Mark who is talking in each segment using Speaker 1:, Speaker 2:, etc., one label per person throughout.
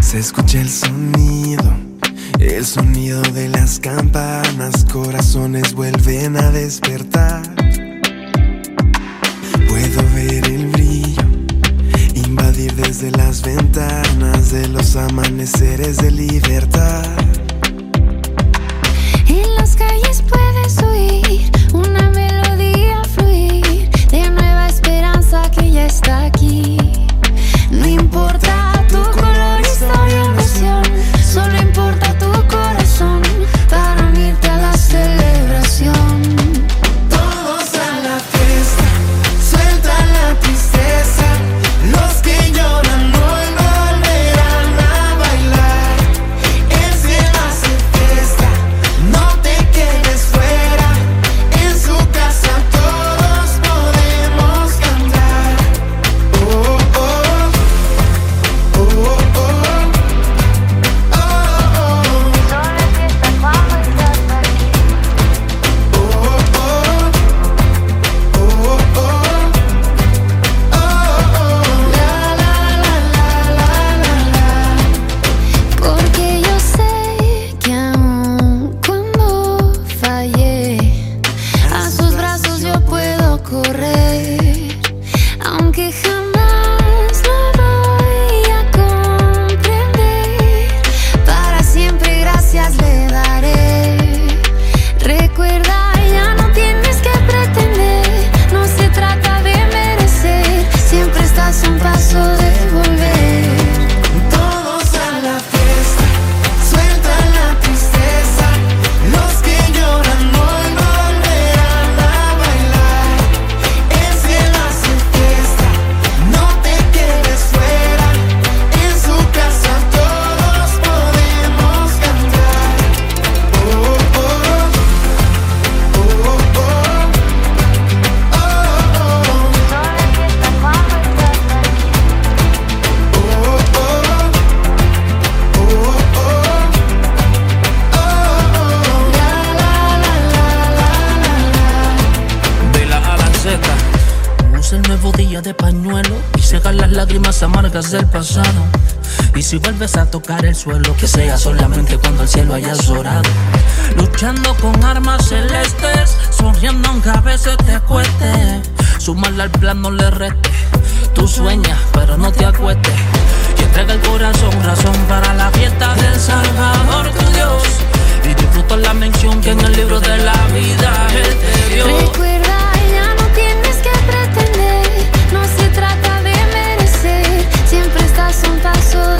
Speaker 1: Se escucha el sonido, el sonido de las campanas, corazones vuelven a despertar. Desde las ventanas de los amaneceres de libertad.
Speaker 2: En las calles puedes oír una melodía fluir de nueva esperanza que ya está aquí. No importa
Speaker 3: si vuelves a tocar el suelo, que sea solamente cuando el cielo haya llorado. Luchando con armas celestes, sonriendo aunque a veces te cueste. Sumarle al plan no le reste. Tú sueñas, pero no te acuestes. Y entrega el corazón, razón para la fiesta del Salvador, tu Dios. Y disfruta la mención que en el libro de la vida Él te dio.
Speaker 2: Recuerda, ya no tienes que pretender, no se trata de merecer, siempre estás un paso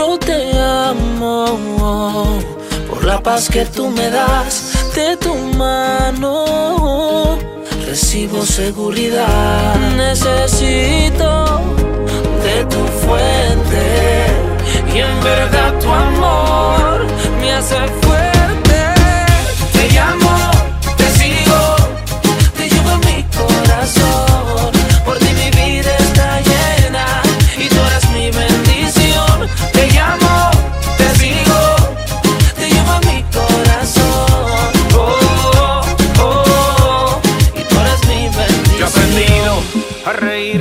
Speaker 3: Yo te amo por la paz que tú me das de tu mano. Recibo seguridad, necesito de tu fuente y en verdad tu amor me hace fuerte.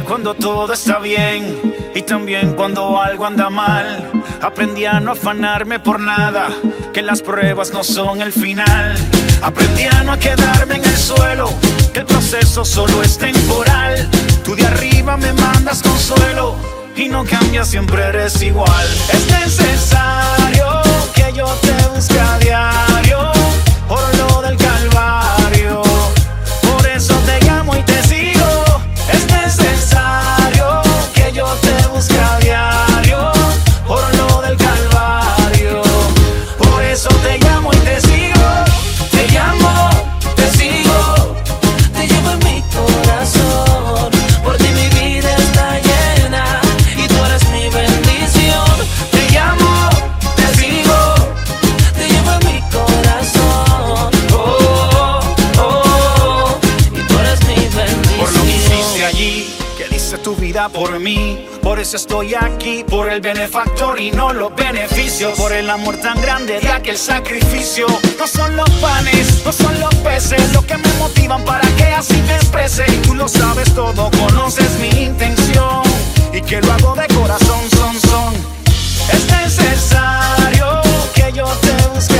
Speaker 4: Cuando todo está bien y también cuando algo anda mal. Aprendí a no afanarme por nada, que las pruebas no son el final. Aprendí a no quedarme en el suelo, que el proceso solo es temporal. Tú de arriba me mandas consuelo y no cambias, siempre eres igual. Es necesario que yo te busque a diario por por mí. Por eso estoy aquí, por el benefactor y no los beneficios. Por el amor tan grande de aquel sacrificio. No son los panes, no son los peces, lo que me motivan para que así te exprese. Y tú lo sabes todo, conoces mi intención. Y que lo hago de corazón, son, son. Es necesario que yo te busque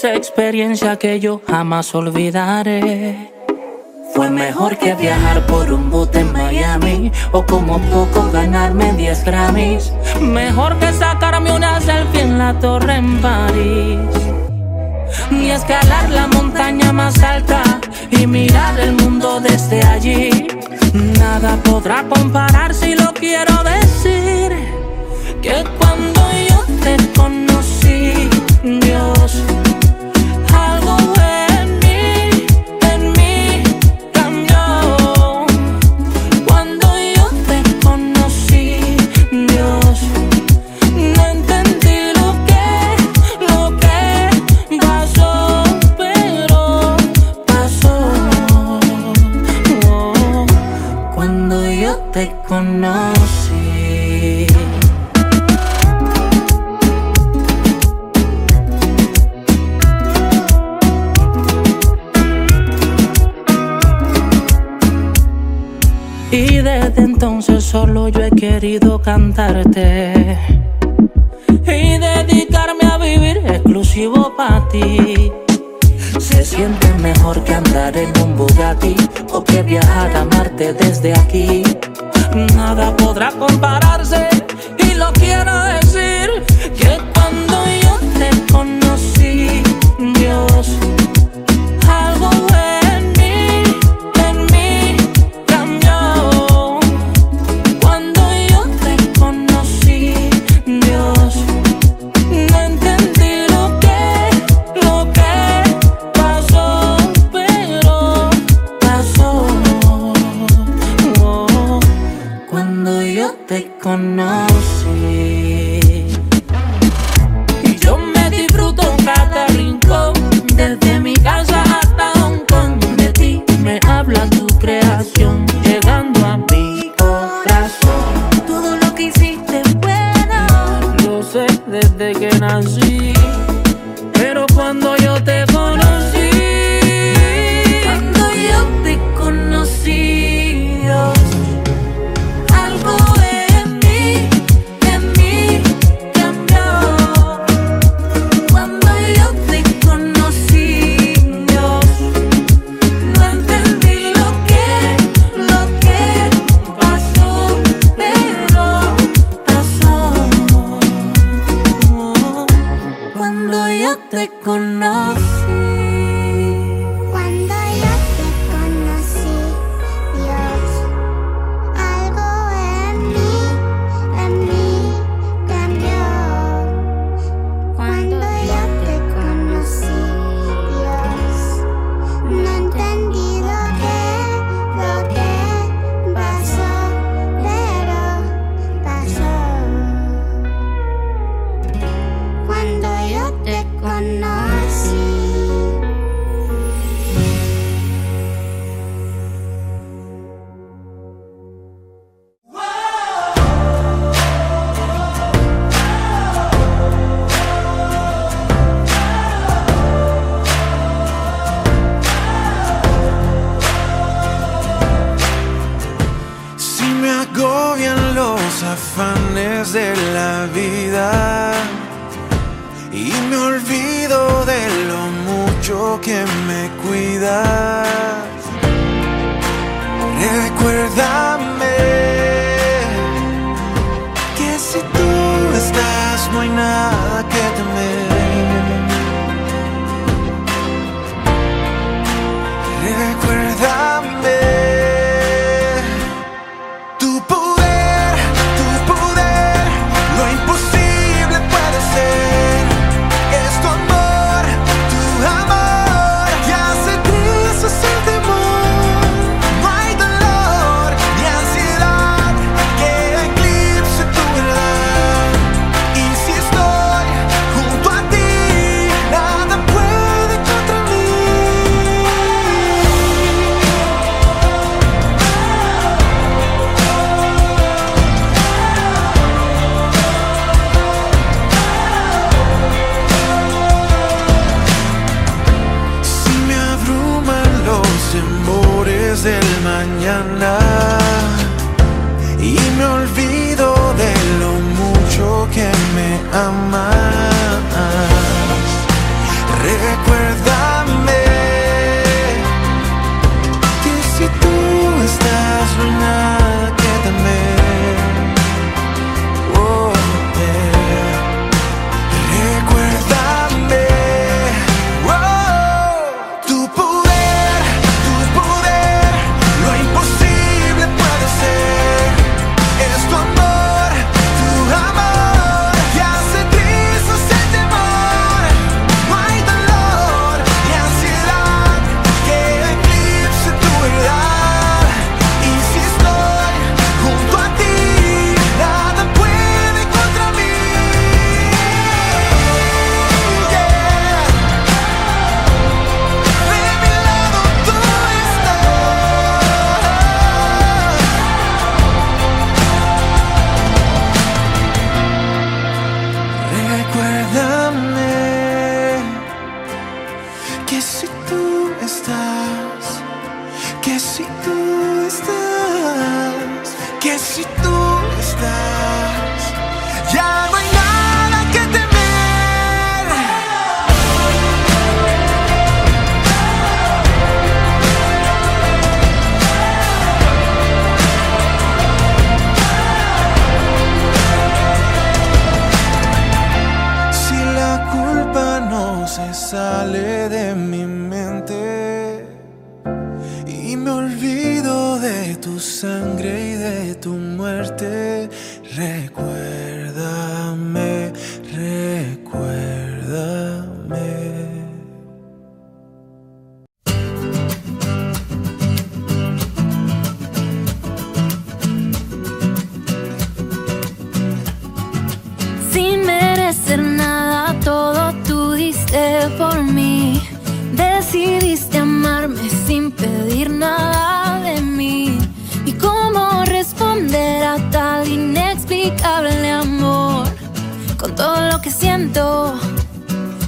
Speaker 3: Esa experiencia que yo jamás olvidaré. Fue mejor que viajar por un bote en Miami o como poco ganarme 10 Grammys. Mejor que sacarme una selfie en la torre en París. Ni escalar la montaña más alta y mirar el mundo desde allí. Nada podrá comparar si lo quiero decir. Que cuando yo te conocí, Dios, solo yo he querido cantarte y dedicarme a vivir exclusivo para ti. Se siente mejor que andar en un Bugatti o que viajar a Marte desde aquí. Nada podrá compararse y lo quiero decir que cuando yo te conocí, Dios, Pero cuando yo te
Speaker 1: conozco. se sale de mi mente y me olvido de tu sangre y de tu muerte.
Speaker 2: Recuerdo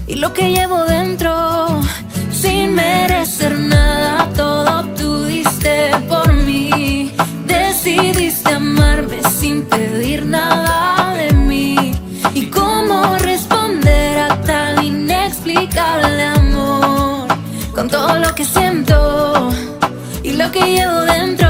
Speaker 2: y lo que llevo dentro. Sin merecer nada, todo tú diste por mí. Decidiste amarme sin pedir nada de mí. ¿Y cómo responder a tal inexplicable amor? Con todo lo que siento y lo que llevo dentro.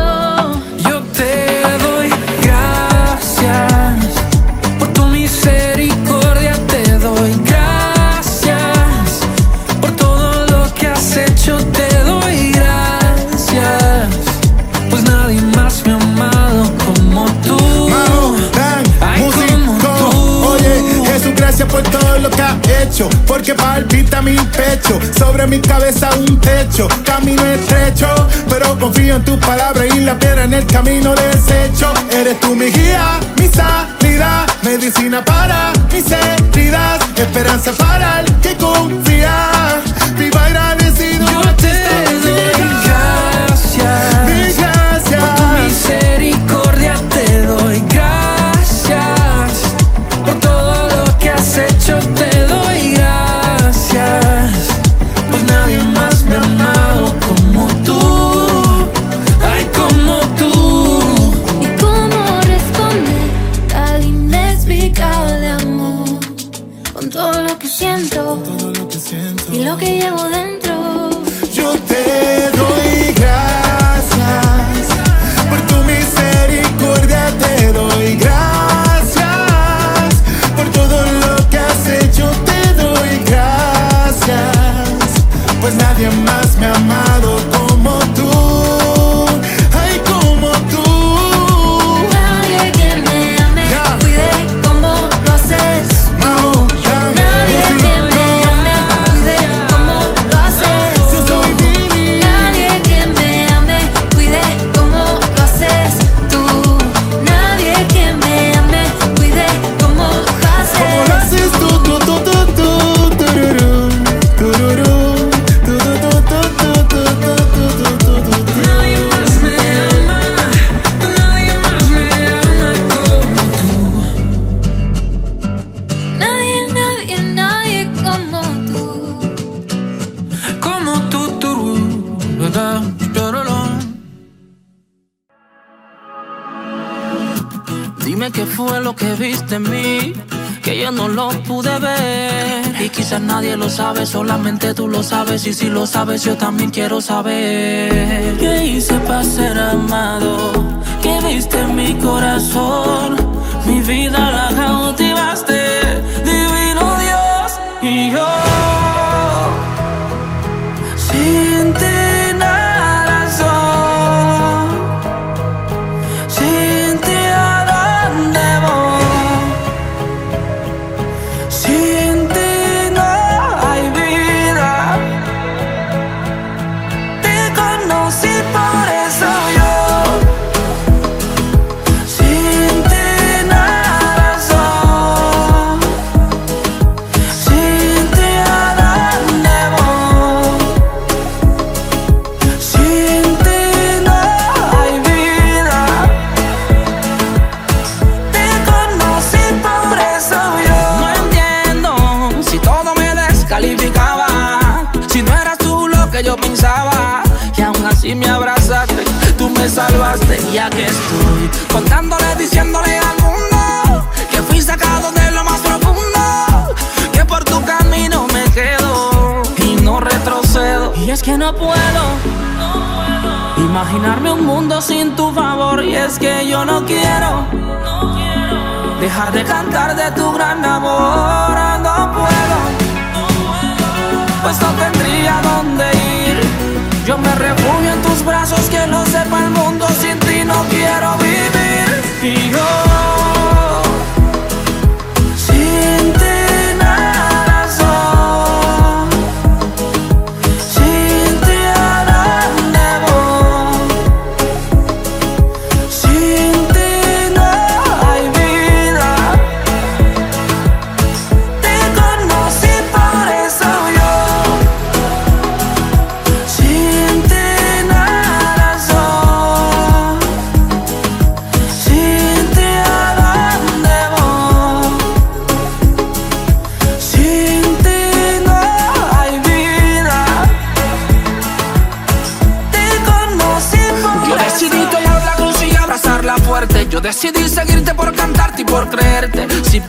Speaker 5: Porque palpita mi pecho. Sobre mi cabeza un techo. Camino estrecho. Pero confío en tu palabra y la piedra en el camino desecho. Eres tú mi guía, mi salida. Medicina para mis heridas. Esperanza para el que confía. Viva agradecido.
Speaker 6: Nadie
Speaker 2: lo
Speaker 6: sabe, solamente tú lo sabes. Y si lo sabes, yo también quiero saber. ¿Qué hice para ser amado? ¿Qué viste en mi corazón? Mi vida la cautivaste, divino Dios. Y yo sin Que no puedo. Imaginarme un mundo sin tu favor y es que yo no quiero dejar de cantar de tu gran amor, no puedo, pues no tendría dónde ir. Yo me refugio en tus brazos, que lo sepa el mundo, sin ti no quiero vivir. Y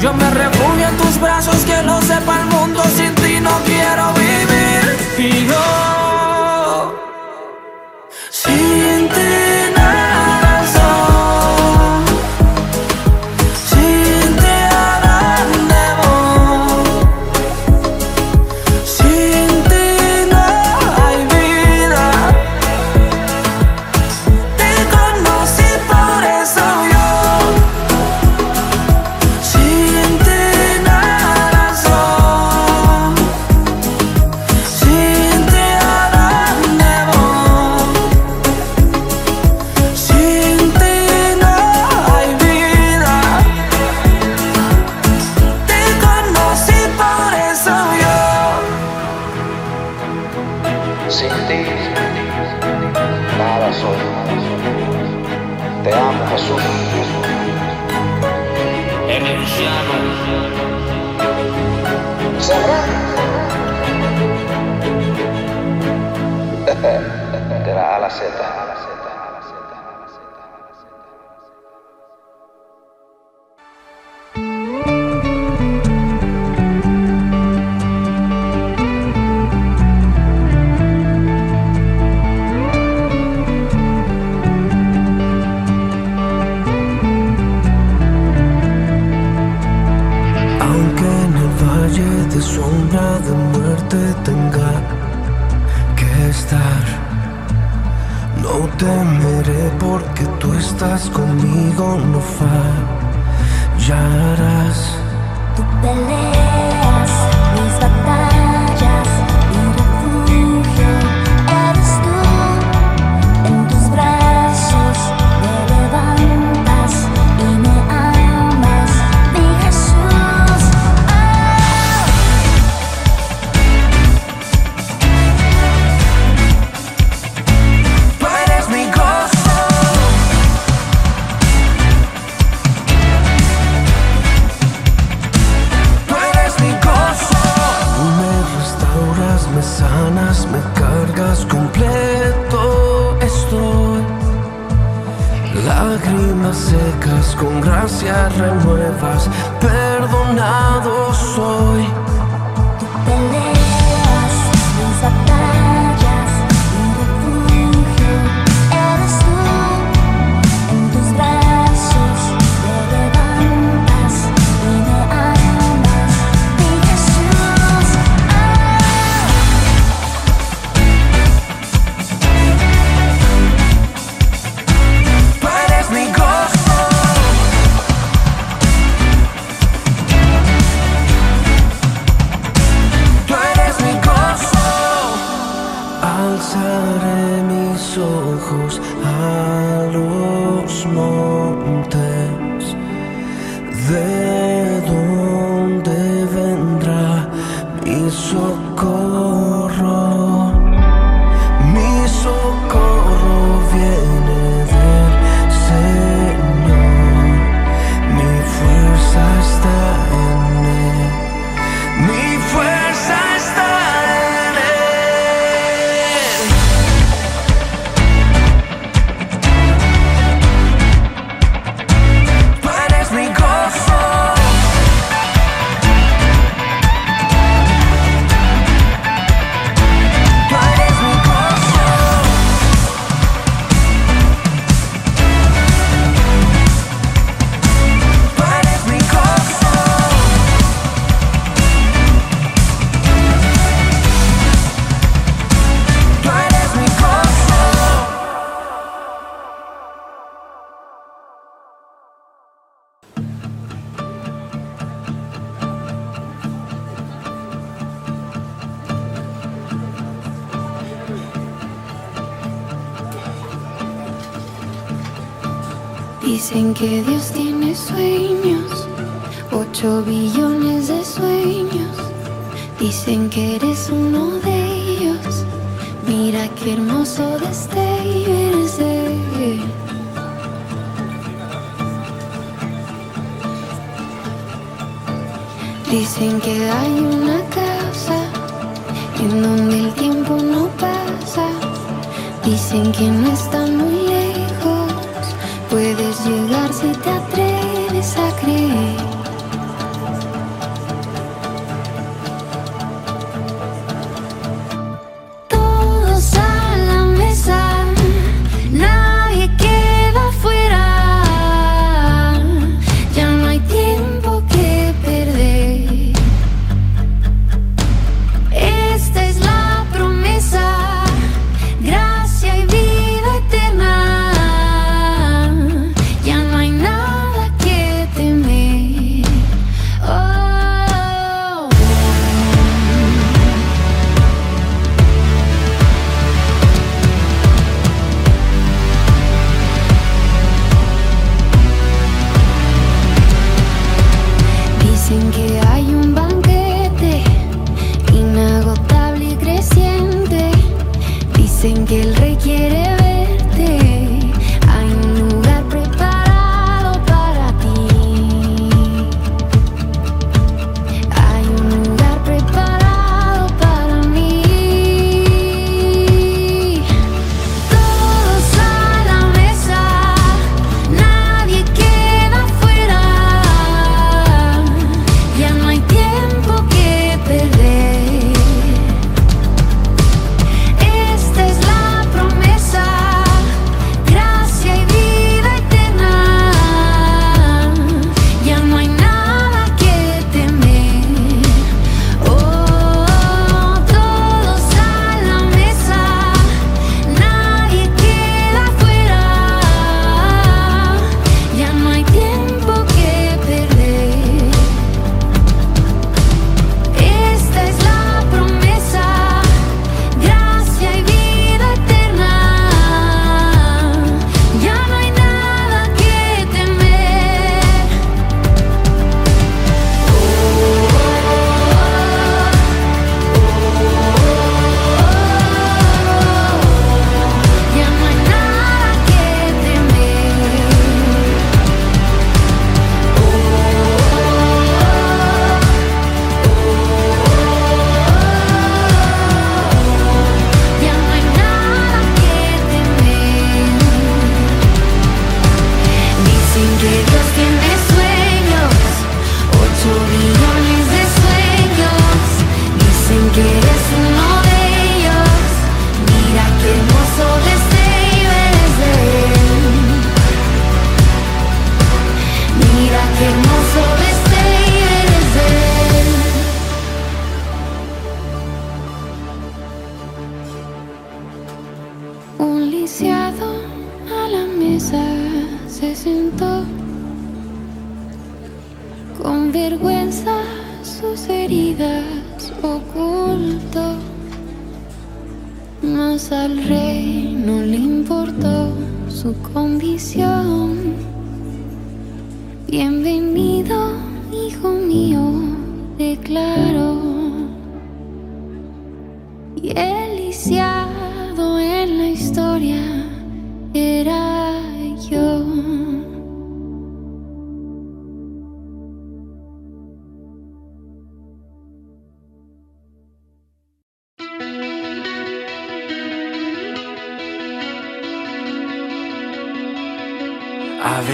Speaker 7: Yo me refugio en tus brazos, que lo sepa el mundo, sin ti no quiero vivir. Y yo,
Speaker 2: Dicen que Dios tiene sueños, ocho billones de sueños. Dicen que eres uno de ellos. Mira qué hermoso destello eres. De Dicen que hay una casa en donde el tiempo no pasa. Dicen que no estamos llegar si te atreves.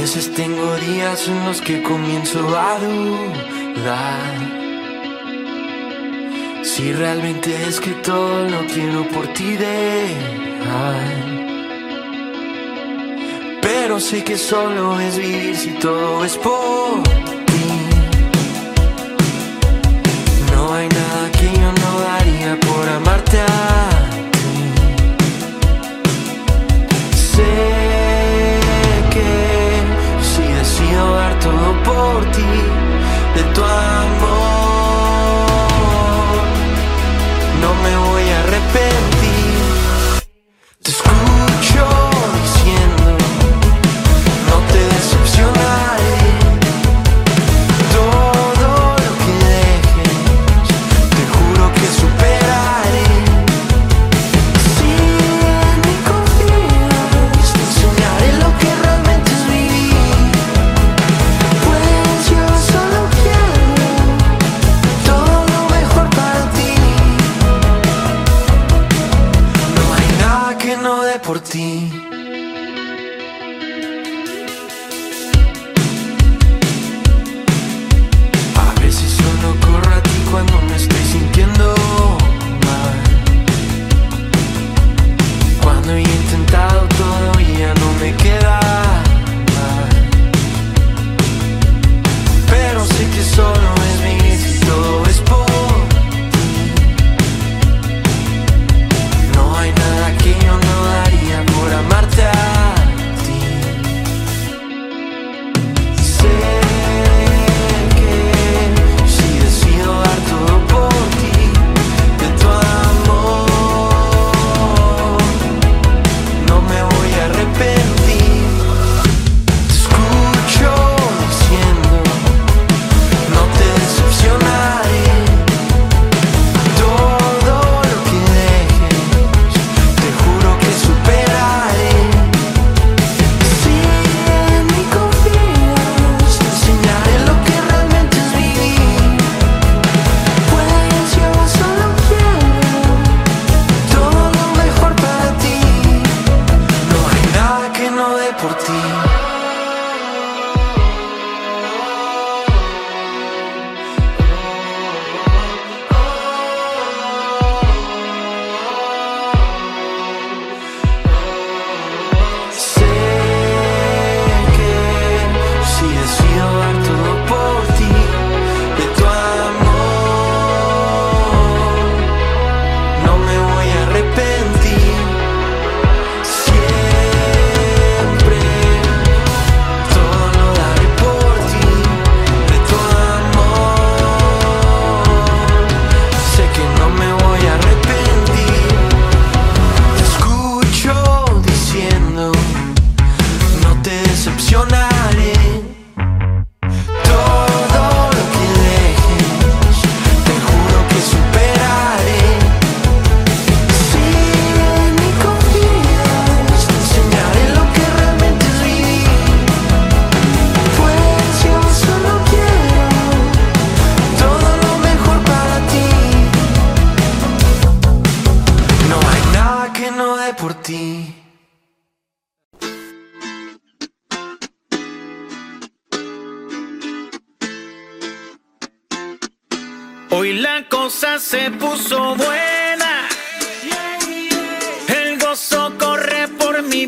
Speaker 3: veces tengo días en los que comienzo a dudar. Si realmente es que todo lo quiero por ti dejar Pero sé que solo es vivir si todo es por ti. No hay nada que yo no daría por amarte. a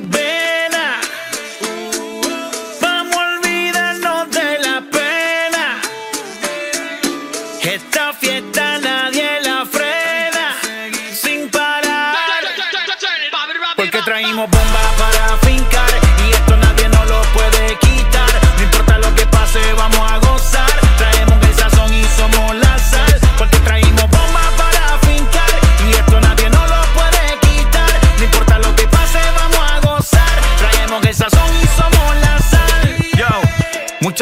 Speaker 3: por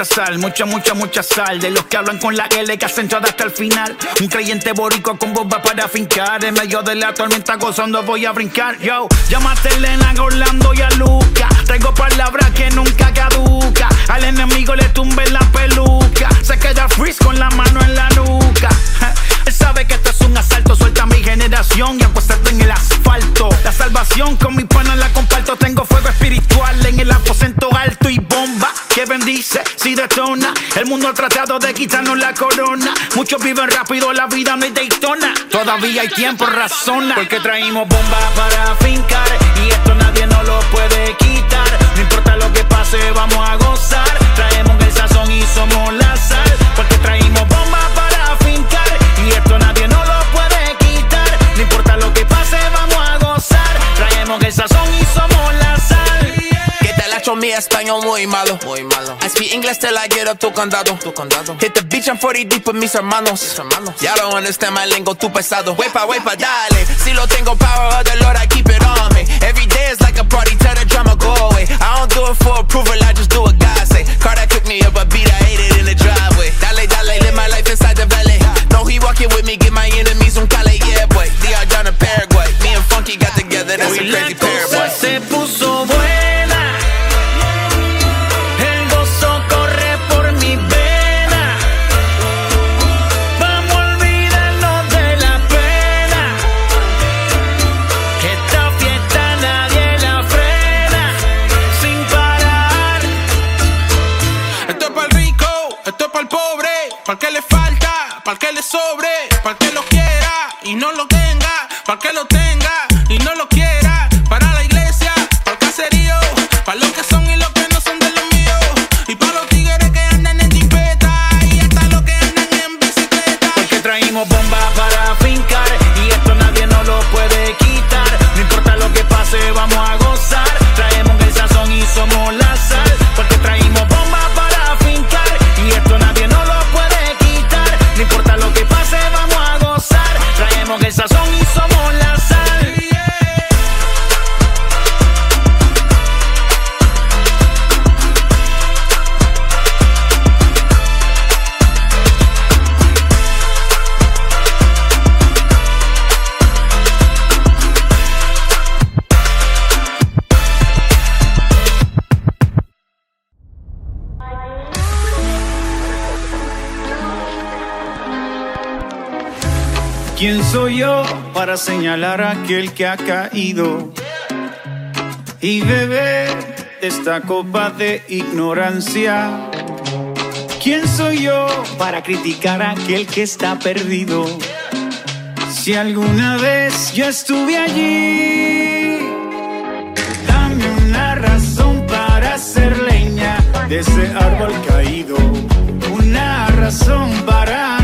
Speaker 4: Mucha sal, mucha, mucha, mucha sal. De los que hablan con la L que hacen todo hasta el final. Un creyente borico con bomba para fincar. En medio de la tormenta gozando voy a brincar. Yo, llámate Elena, Orlando y a Luca. Traigo palabras que nunca caduca. Al enemigo le tumbe la peluca. Se queda freeze con la mano en la nuca. Él sabe que esto es un asalto. Suelta mi generación y apuéstate en el asfalto. La salvación con mi pana la comparto. Tengo fuego espiritual en el aposento alto y bomba que bendice si detona. El mundo ha tratado de quitarnos la corona. Muchos viven rápido, la vida no es Daytona. Todavía hay tiempo, razona. Porque traímos bomba para fincar. Y esto nadie nos lo puede quitar. No importa lo que pase, vamos a gozar. Traemos el sazón y somos la sal.
Speaker 8: Mi español muy malo. Muy malo. I speak English till I get up tu condado. Tu condado. Hit the beach and 40 deep with mis hermanos. Mis hermanos. Ya don't understand my lingo, tu pesado. Wepa, wepa, dale. Si lo tengo power of the Lord, I keep it on me. Every day is like a party, tell the drama go away. I don't do it for approval, I just do what God say. Car that cooked me up a beat, I ate it in the driveway. Dale, dale, live my life inside the valley. No, he walking with me, get my enemies un cale, yeah, boy. DR down in Paraguay. Me and Funky got together, that's a crazy pair,
Speaker 9: para
Speaker 4: señalar a aquel que ha caído y beber esta copa de ignorancia. ¿Quién soy yo para criticar a aquel que está perdido? Si alguna vez yo estuve allí, dame una razón para hacer leña de ese árbol caído, una razón para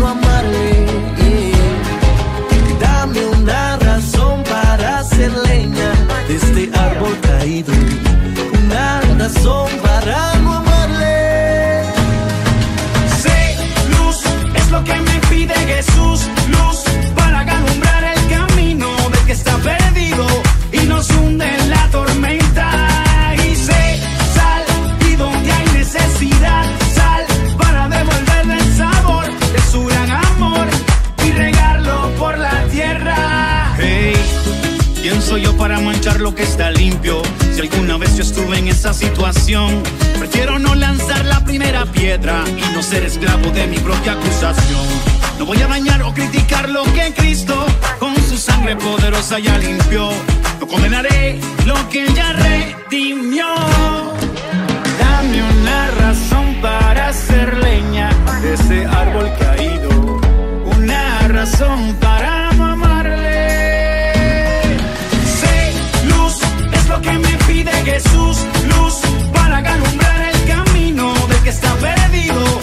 Speaker 10: razón para no amarle.
Speaker 4: Sé, luz, es lo que me pide Jesús, luz para alumbrar el camino del que está perdido y nos hunde en la tormenta. Y sé, sal, y donde hay necesidad, sal para devolverle el sabor de su gran amor y regarlo por la tierra. Hey. ¿Quién soy yo para manchar lo que está limpio? Alguna vez yo estuve en esa situación, prefiero no lanzar la primera piedra y no ser esclavo de mi propia acusación. No voy a dañar o criticar lo que Cristo con su sangre poderosa ya limpió. No condenaré lo que ya redimió. Dame una razón para hacer leña de ese árbol caído. Una razón para Jesús. Luz para alumbrar el camino del que está perdido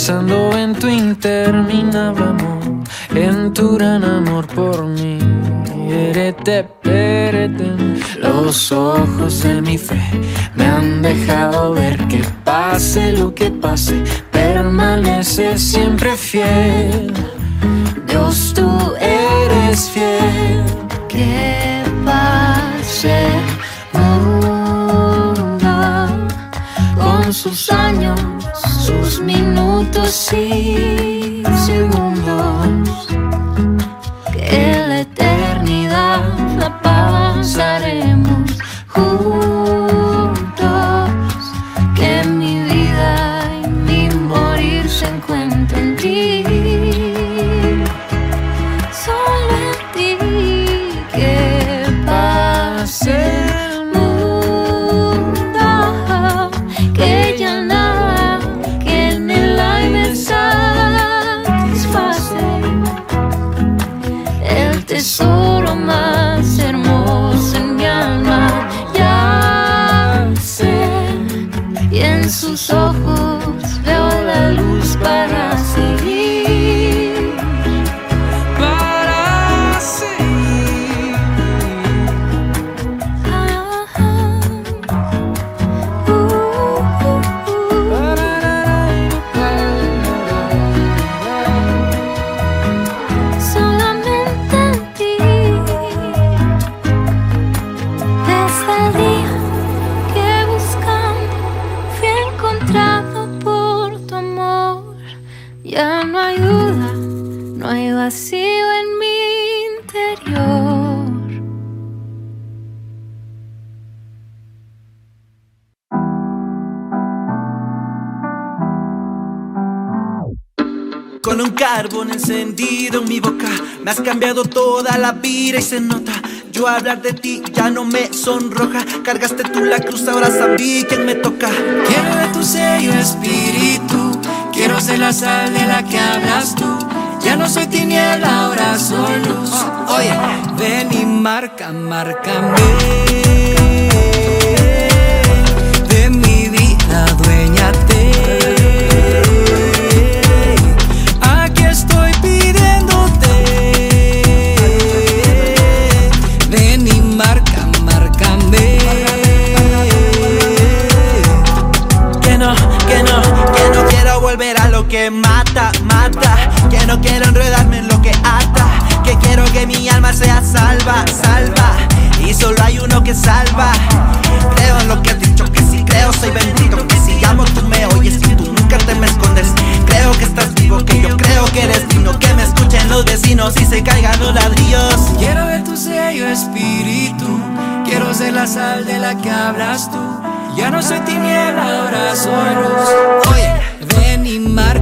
Speaker 2: pensando encendido en mi boca Me has cambiado toda la vida y se nota Yo hablar de ti ya no me sonroja Cargaste tú la cruz, ahora sabí quién me toca
Speaker 11: Quiero de tu sello espíritu, quiero ser la sal de la que hablas tú. Ya no soy tiniebla, ahora soy luz.
Speaker 2: Oye,
Speaker 11: Ven y marca, márcame.
Speaker 2: Quiero que mi alma sea salva, salva. Y solo hay uno que salva. Creo en lo que has dicho, que si creo soy bendito Que si llamo tú me oyes y tú nunca te me escondes. Creo que estás vivo, que yo creo que eres digno Que me escuchen los vecinos y se caigan los ladrillos.
Speaker 11: Quiero ver tu sello espíritu, quiero ser la sal de la que hablas tú. Ya no soy tiniebla, ahora soy luz.
Speaker 2: Oye,
Speaker 11: Ven y marca,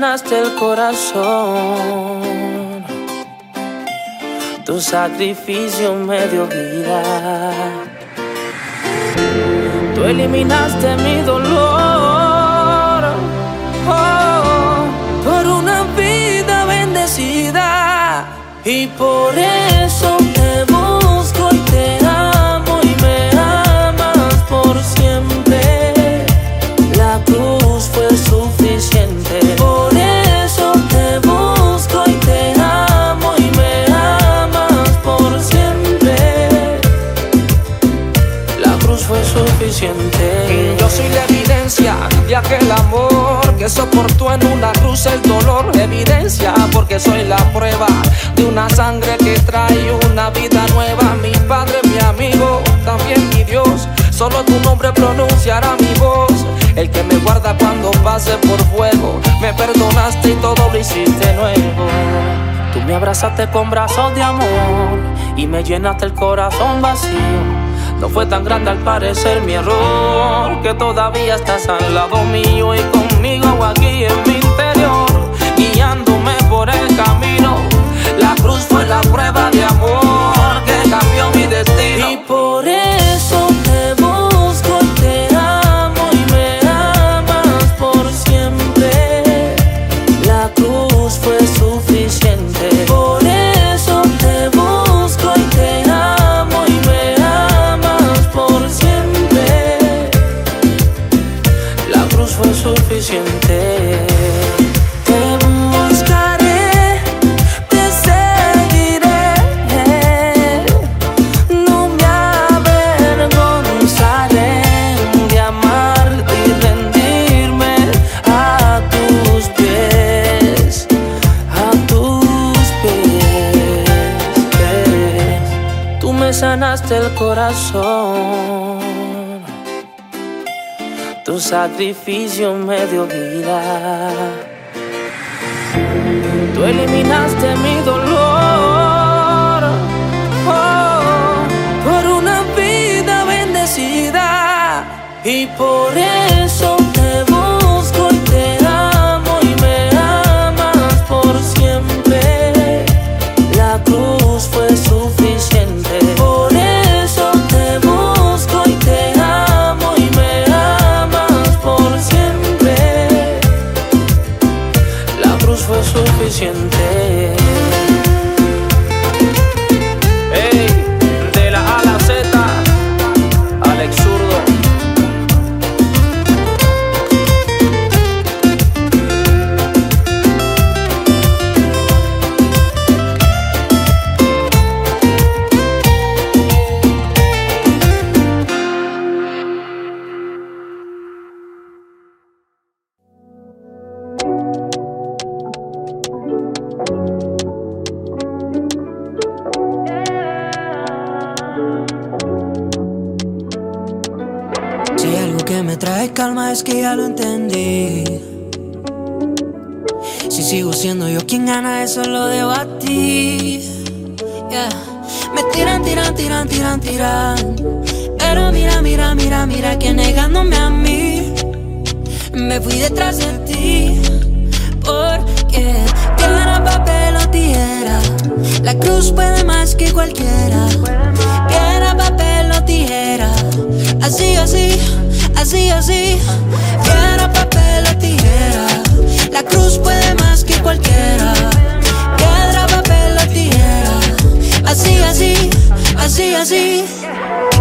Speaker 3: El corazón. Tu sacrificio me dio vida. Tú eliminaste mi dolor oh, por una vida bendecida. Y por eso
Speaker 6: de aquel amor que soportó en una cruz el dolor. Evidencia porque soy la prueba de una sangre que trae una vida nueva. Mi padre, mi amigo, también mi Dios. Solo tu nombre pronunciará mi voz. El que me guarda cuando pase por fuego. Me perdonaste y todo lo hiciste nuevo.
Speaker 3: Tú me abrazaste con brazos de amor y me llenaste el corazón vacío. No fue tan grande al parecer mi error, que todavía estás al lado mío y conmigo aquí en mi interior, guiándome por el camino. La cruz fue la prueba de amor que cambió mi destino. Tu sacrificio me dio vida. Tú eliminaste mi dolor oh, por una vida bendecida. Y por eso
Speaker 12: trae calma es que ya lo entendí. Si sigo siendo yo quien gana, eso lo debo a ti. Yeah. Me tiran, tiran, tiran, tiran, tiran. Pero mira, mira, mira, mira que negándome a mí. Me fui detrás de ti. Porque piedra, papel o tijera. La cruz puede más que cualquiera. Piedra, papel o tijera. Así, así, así, así. Piedra, papel o tijera. La cruz puede más que cualquiera. Piedra, papel o tijera. Así, así, así, así.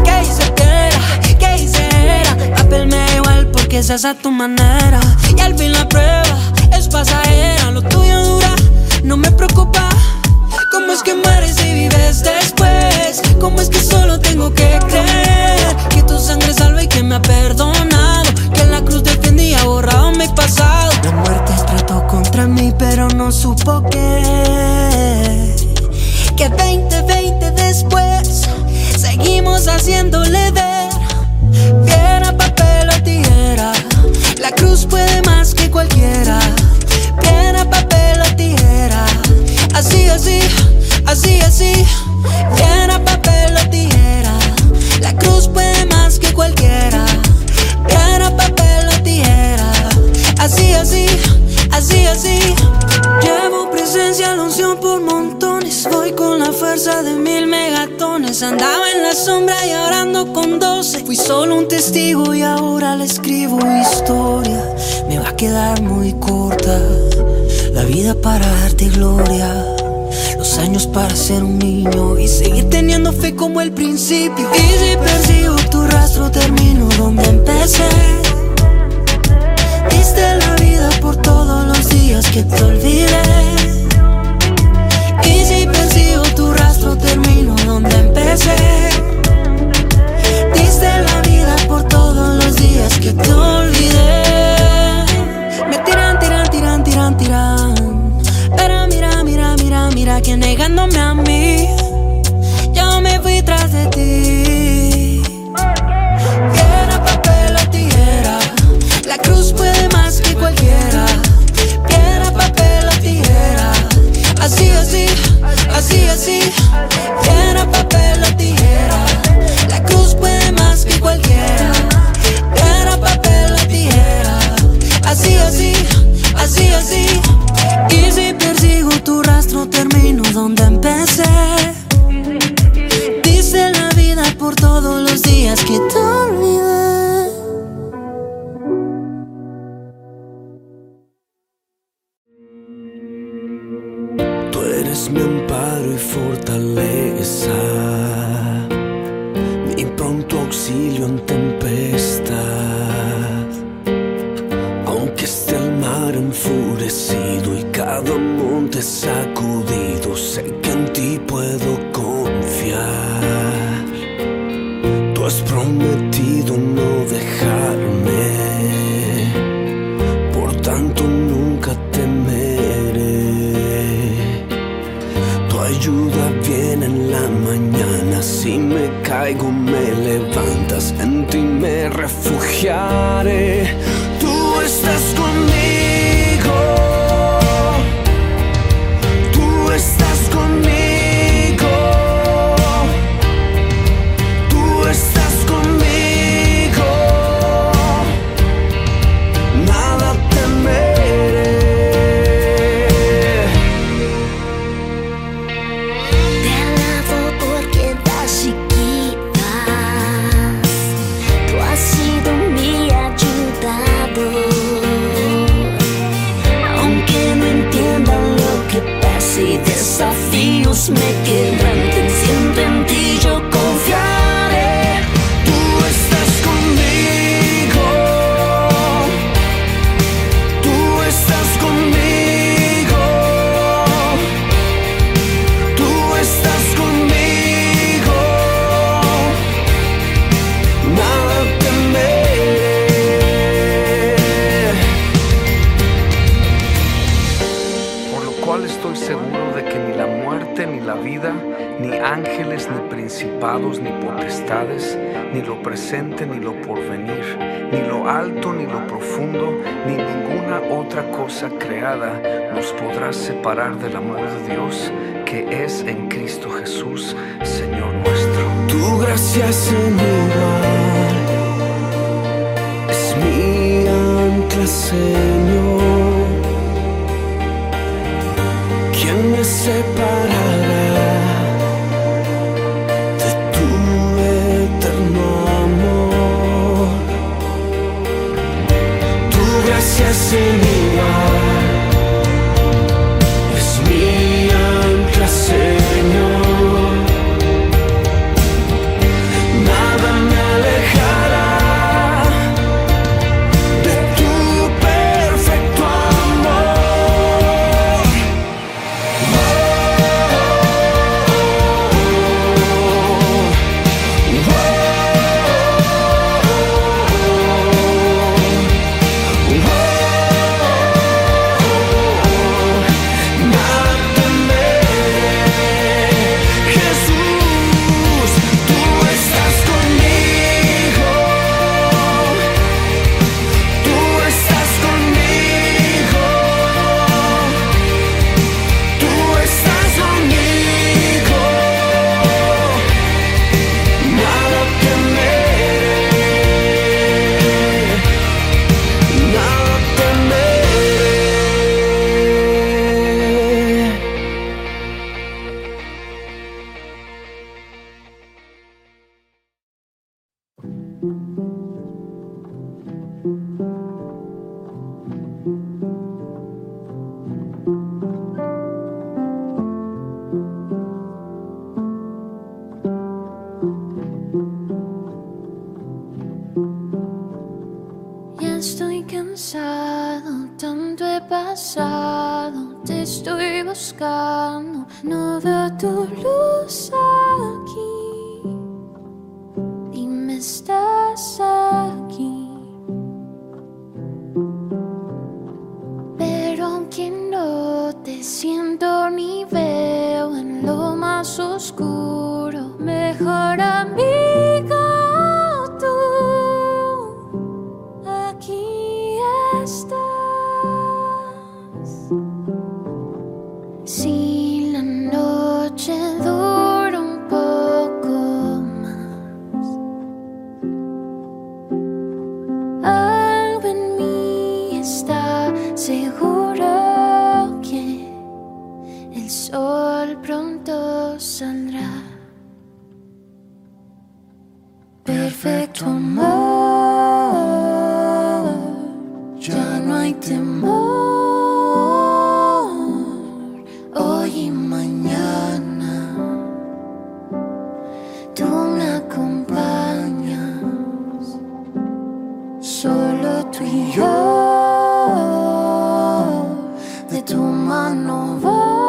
Speaker 12: ¿Qué hice piedra? ¿Qué hice era? Papel me da igual porque es esa tu manera. Y al fin la prueba es pasajera. Lo tuyo dura, no me preocupa. ¿Cómo es que mueres y vives después? ¿Cómo es que solo tengo que creer que tu sangre salva y que me ha perdonado? Que la cruz defendía borrado mi pasado. La muerte trató contra mí, pero no supo que. Que 20, 20 después seguimos haciéndole ver. Piedra, papel o tijera. La cruz puede más que cualquiera. Piedra, papel o tijera. Así, así, así, así. Piedra, más que cualquiera. Piedra, papel o tijera. Así, así, así, así. Llevo presencia, la unción por montones. Voy con la fuerza de mil megatones. Andaba en la sombra y ahora con doce. Fui solo un testigo y ahora le escribo historia. Me va a quedar muy corta la vida para darte gloria. Años para ser un niño y seguir teniendo fe como el principio. Y si persigo tu rastro, termino donde empecé. Diste la vida por todos los días que te olvidé. Y si persigo tu rastro, termino donde empecé. Diste la vida por todos los días que te olvidé. Negándome a mí. Yo me fui tras de ti. Piedra, papel o tijera. La cruz puede más que cualquiera. Piedra, papel o tijera. Así, así, así, así. Piedra, papel donde empecé. Dice la vida por todos los días que te
Speaker 7: caigo me levantas, en ti me refugiaré.
Speaker 13: le tuyau de
Speaker 7: tu
Speaker 2: mano va.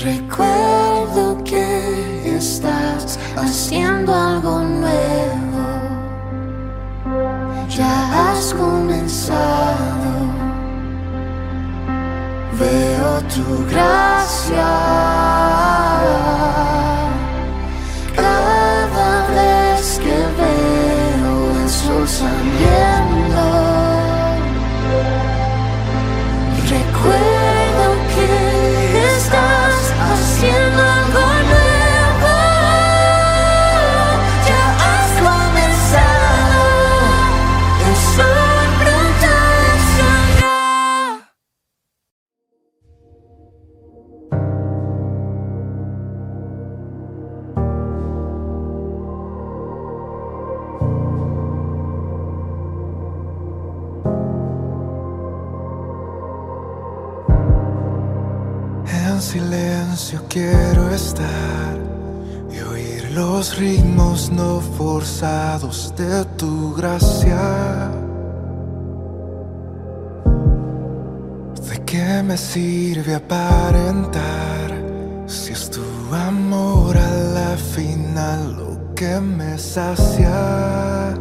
Speaker 2: Recuerdo que estás haciendo algo nuevo. Ya has comenzado. Veo tu gracia. Cada vez que veo el sol saliendo.
Speaker 1: forzados de tu gracia. ¿De qué me sirve aparentar si es tu amor a la final lo que me sacia?